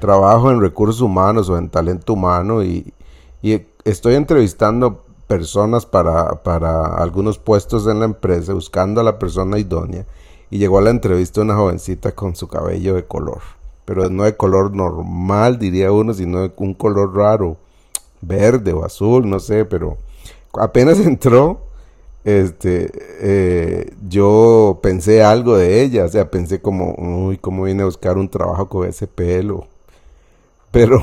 trabajo en recursos humanos o en talento humano y, estoy entrevistando personas para, para algunos puestos en la empresa buscando a la persona idónea y llegó a la entrevista una jovencita con su cabello de color, pero no de color normal diría uno, sino de un color raro, verde o azul, no sé, pero apenas entró, este, eh, yo pensé algo de ella, o sea, pensé como, uy, ¿cómo viene a buscar un trabajo con ese pelo? Pero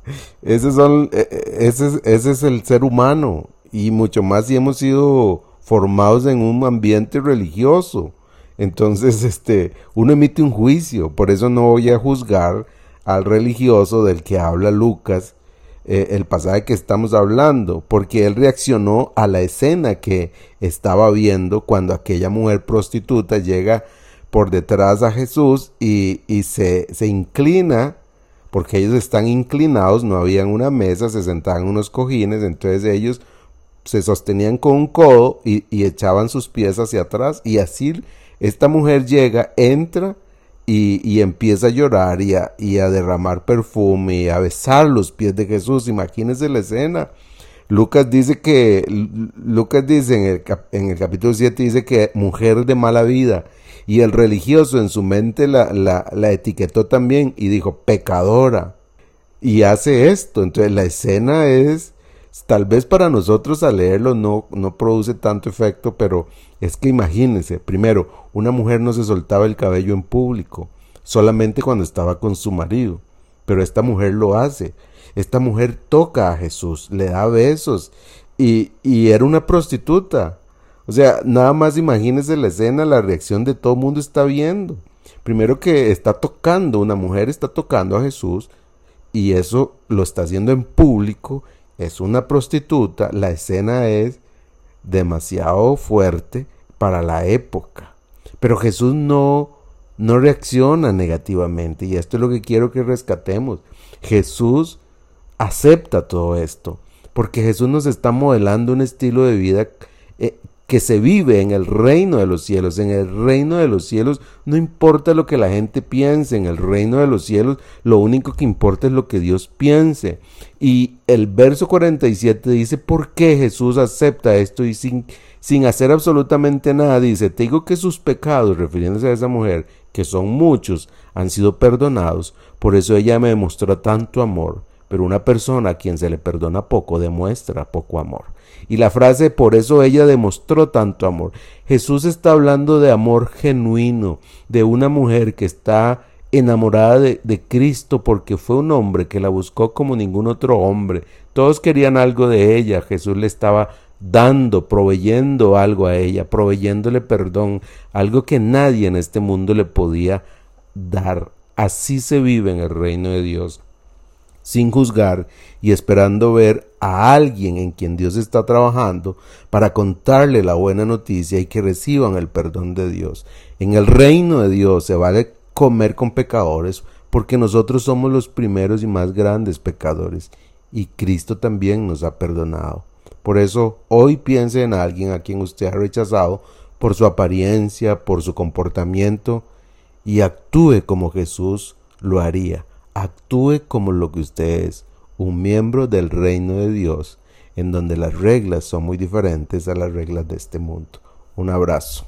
ese, son, e, e, ese, ese es el ser humano y mucho más si hemos sido formados en un ambiente religioso. Entonces, este, uno emite un juicio, por eso no voy a juzgar al religioso del que habla Lucas, eh, el pasaje que estamos hablando, porque él reaccionó a la escena que estaba viendo cuando aquella mujer prostituta llega por detrás a Jesús y, y se, se inclina porque ellos están inclinados, no habían una mesa, se sentaban en unos cojines, entonces ellos se sostenían con un codo y, echaban sus pies hacia atrás y así esta mujer llega, entra y, empieza a llorar y a, y a, derramar perfume y a besar los pies de Jesús. Imagínense la escena. Lucas dice que, Lucas dice en el, en el capítulo 7 dice que mujer de mala vida. Y el religioso en su mente la, la, la etiquetó también y dijo pecadora. Y hace esto. Entonces la escena es Tal vez para nosotros al leerlo no, no produce tanto efecto, pero es que imagínense, primero, una mujer no se soltaba el cabello en público, solamente cuando estaba con su marido, pero esta mujer lo hace. Esta mujer toca a Jesús, le da besos y, y era una prostituta. O sea, nada más imagínense la escena, la reacción de todo el mundo está viendo. Primero que está tocando, una mujer está tocando a Jesús y eso lo está haciendo en público es una prostituta, la escena es demasiado fuerte para la época. Pero Jesús no, no reacciona negativamente y esto es lo que quiero que rescatemos. Jesús acepta todo esto porque Jesús nos está modelando un estilo de vida eh, que se vive en el reino de los cielos. En el reino de los cielos no importa lo que la gente piense, en el reino de los cielos lo único que importa es lo que Dios piense. Y el verso 47 dice, ¿por qué Jesús acepta esto y sin, sin hacer absolutamente nada? Dice, te digo que sus pecados, refiriéndose a esa mujer, que son muchos, han sido perdonados, por eso ella me demostró tanto amor. Pero una persona a quien se le perdona poco demuestra poco amor. Y la frase, por eso ella demostró tanto amor. Jesús está hablando de amor genuino, de una mujer que está enamorada de, de, Cristo porque fue un hombre que la buscó como ningún otro hombre. Todos querían algo de ella. Jesús le estaba dando, proveyendo algo a ella, proveyéndole perdón, algo que nadie en este mundo le podía dar. Así se vive en el reino de Dios sin juzgar y esperando ver a alguien en quien Dios está trabajando para contarle la buena noticia y que reciban el perdón de Dios. En el reino de Dios se vale comer con pecadores porque nosotros somos los primeros y más grandes pecadores y Cristo también nos ha perdonado. Por eso hoy piense en alguien a quien usted ha rechazado por su apariencia, por su comportamiento y actúe como Jesús lo haría actúe como lo que usted es, un miembro del reino de Dios, en donde las reglas son muy diferentes a las reglas de este mundo. Un abrazo.